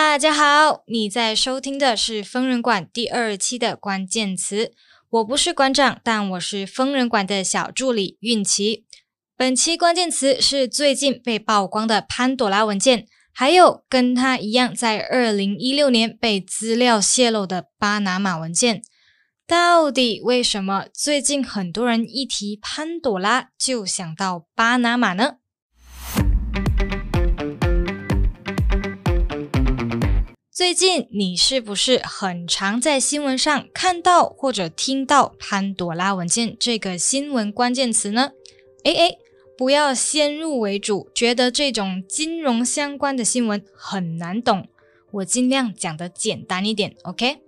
大家好，你在收听的是疯人馆第二期的关键词。我不是馆长，但我是疯人馆的小助理运奇。本期关键词是最近被曝光的潘朵拉文件，还有跟它一样在二零一六年被资料泄露的巴拿马文件。到底为什么最近很多人一提潘朵拉就想到巴拿马呢？最近你是不是很常在新闻上看到或者听到“潘朵拉文件”这个新闻关键词呢？哎哎，不要先入为主，觉得这种金融相关的新闻很难懂。我尽量讲的简单一点，OK？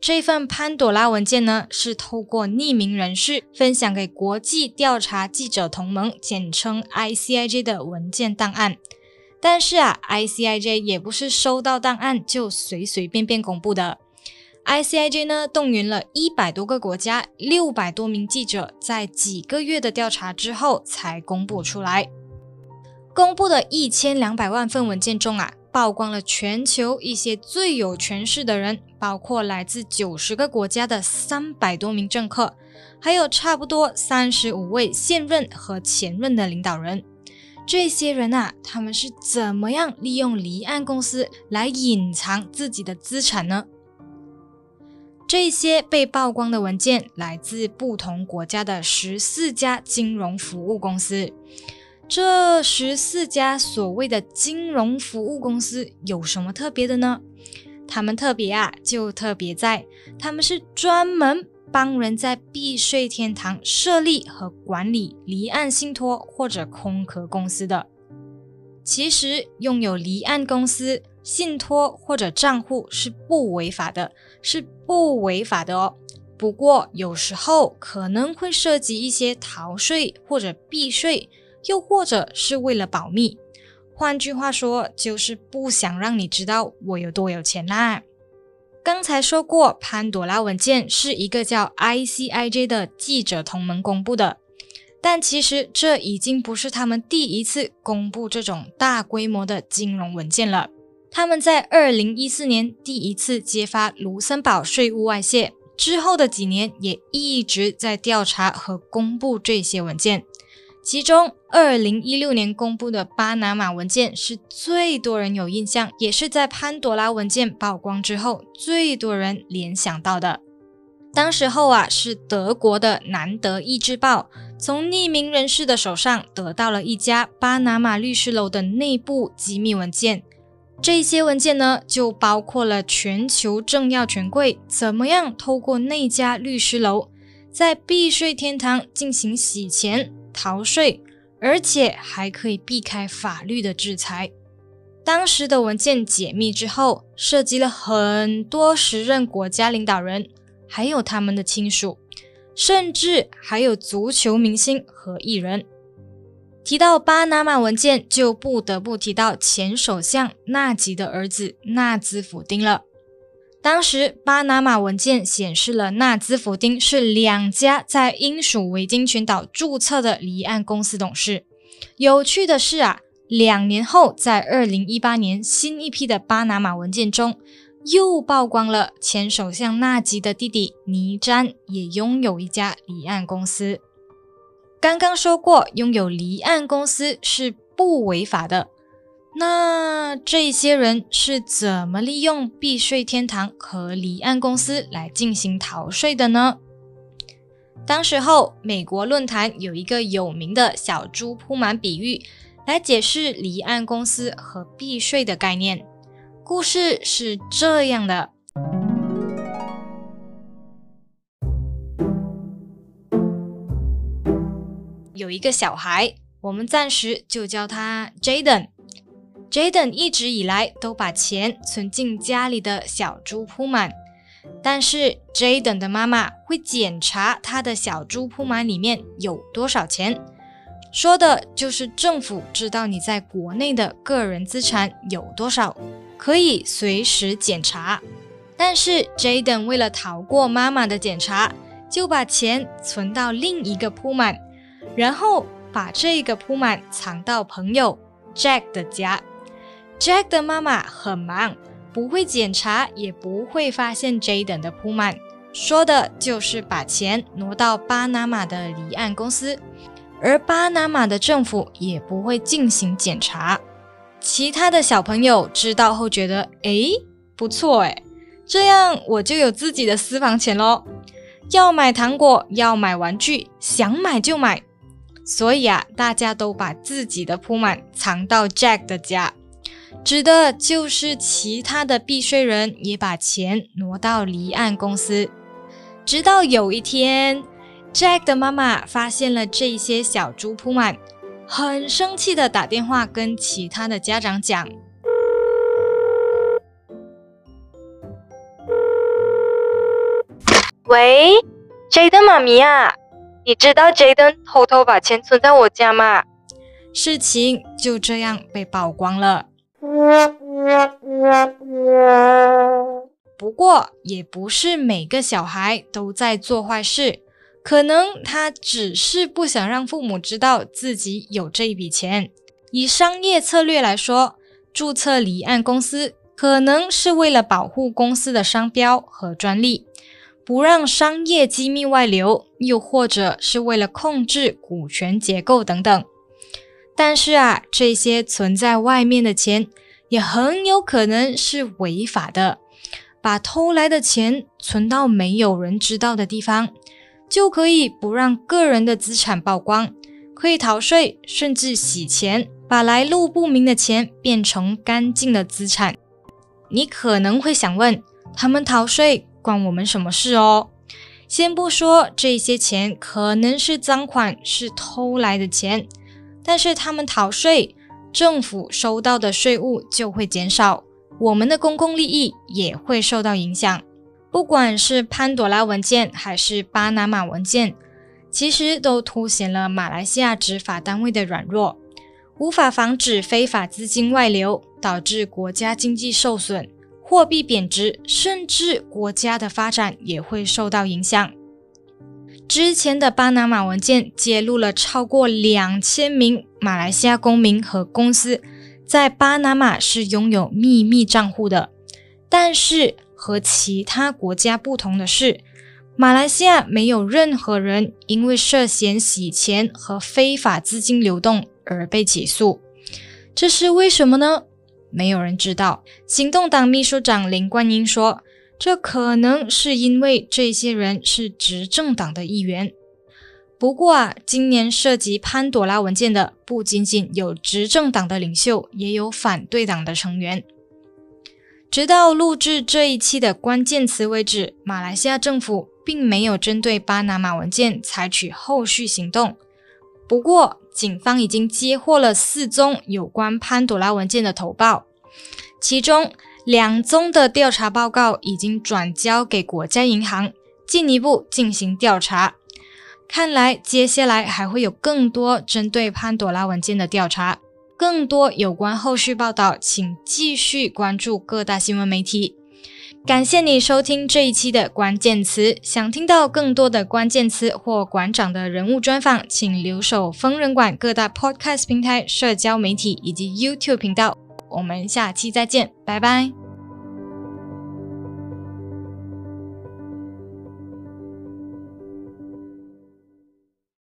这份潘朵拉文件呢，是透过匿名人士分享给国际调查记者同盟（简称 ICIJ） 的文件档案。但是啊，ICIJ 也不是收到档案就随随便便公布的。ICIJ 呢，动员了一百多个国家、六百多名记者，在几个月的调查之后才公布出来。公布的一千两百万份文件中啊，曝光了全球一些最有权势的人，包括来自九十个国家的三百多名政客，还有差不多三十五位现任和前任的领导人。这些人啊，他们是怎么样利用离岸公司来隐藏自己的资产呢？这些被曝光的文件来自不同国家的十四家金融服务公司。这十四家所谓的金融服务公司有什么特别的呢？他们特别啊，就特别在他们是专门。帮人在避税天堂设立和管理离岸信托或者空壳公司的，其实拥有离岸公司、信托或者账户是不违法的，是不违法的哦。不过有时候可能会涉及一些逃税或者避税，又或者是为了保密。换句话说，就是不想让你知道我有多有钱啦。刚才说过，潘朵拉文件是一个叫 ICIJ 的记者同盟公布的，但其实这已经不是他们第一次公布这种大规模的金融文件了。他们在2014年第一次揭发卢森堡税务外泄之后的几年，也一直在调查和公布这些文件。其中，二零一六年公布的巴拿马文件是最多人有印象，也是在潘多拉文件曝光之后最多人联想到的。当时候啊，是德国的《南德意志报》从匿名人士的手上得到了一家巴拿马律师楼的内部机密文件。这些文件呢，就包括了全球政要权贵怎么样透过那家律师楼，在避税天堂进行洗钱。逃税，而且还可以避开法律的制裁。当时的文件解密之后，涉及了很多时任国家领导人，还有他们的亲属，甚至还有足球明星和艺人。提到巴拿马文件，就不得不提到前首相纳吉的儿子纳兹福丁了。当时，巴拿马文件显示了纳兹福丁是两家在英属维京群岛注册的离岸公司董事。有趣的是啊，两年后，在二零一八年新一批的巴拿马文件中，又曝光了前首相纳吉的弟弟尼詹也拥有一家离岸公司。刚刚说过，拥有离岸公司是不违法的。那这些人是怎么利用避税天堂和离岸公司来进行逃税的呢？当时候，美国论坛有一个有名的小猪铺满比喻，来解释离岸公司和避税的概念。故事是这样的：有一个小孩，我们暂时就叫他 Jaden。Jaden 一直以来都把钱存进家里的小猪铺满，但是 Jaden 的妈妈会检查他的小猪铺满里面有多少钱，说的就是政府知道你在国内的个人资产有多少，可以随时检查。但是 Jaden 为了逃过妈妈的检查，就把钱存到另一个铺满，然后把这个铺满藏到朋友 Jack 的家。Jack 的妈妈很忙，不会检查，也不会发现 Jaden 的铺满。说的就是把钱挪到巴拿马的离岸公司，而巴拿马的政府也不会进行检查。其他的小朋友知道后觉得，诶，不错诶，这样我就有自己的私房钱喽。要买糖果，要买玩具，想买就买。所以啊，大家都把自己的铺满藏到 Jack 的家，指的就是其他的避税人也把钱挪到离岸公司。直到有一天，Jack 的妈妈发现了这些小猪铺满，很生气的打电话跟其他的家长讲：“喂，Jaden 妈咪啊，你知道 Jaden 偷偷把钱存在我家吗？”事情就这样被曝光了。不过，也不是每个小孩都在做坏事，可能他只是不想让父母知道自己有这一笔钱。以商业策略来说，注册离岸公司可能是为了保护公司的商标和专利，不让商业机密外流，又或者是为了控制股权结构等等。但是啊，这些存在外面的钱也很有可能是违法的。把偷来的钱存到没有人知道的地方，就可以不让个人的资产曝光，可以逃税，甚至洗钱，把来路不明的钱变成干净的资产。你可能会想问，他们逃税关我们什么事哦？先不说这些钱可能是赃款，是偷来的钱，但是他们逃税，政府收到的税务就会减少。我们的公共利益也会受到影响。不管是潘朵拉文件还是巴拿马文件，其实都凸显了马来西亚执法单位的软弱，无法防止非法资金外流，导致国家经济受损、货币贬值，甚至国家的发展也会受到影响。之前的巴拿马文件揭露了超过两千名马来西亚公民和公司。在巴拿马是拥有秘密账户的，但是和其他国家不同的是，马来西亚没有任何人因为涉嫌洗钱和非法资金流动而被起诉。这是为什么呢？没有人知道。行动党秘书长林冠英说：“这可能是因为这些人是执政党的一员。”不过啊，今年涉及潘朵拉文件的不仅仅有执政党的领袖，也有反对党的成员。直到录制这一期的关键词为止，马来西亚政府并没有针对巴拿马文件采取后续行动。不过，警方已经接获了四宗有关潘朵拉文件的投报，其中两宗的调查报告已经转交给国家银行，进一步进行调查。看来接下来还会有更多针对潘朵拉文件的调查，更多有关后续报道，请继续关注各大新闻媒体。感谢你收听这一期的关键词，想听到更多的关键词或馆长的人物专访，请留守疯人馆各大 Podcast 平台、社交媒体以及 YouTube 频道。我们下期再见，拜拜。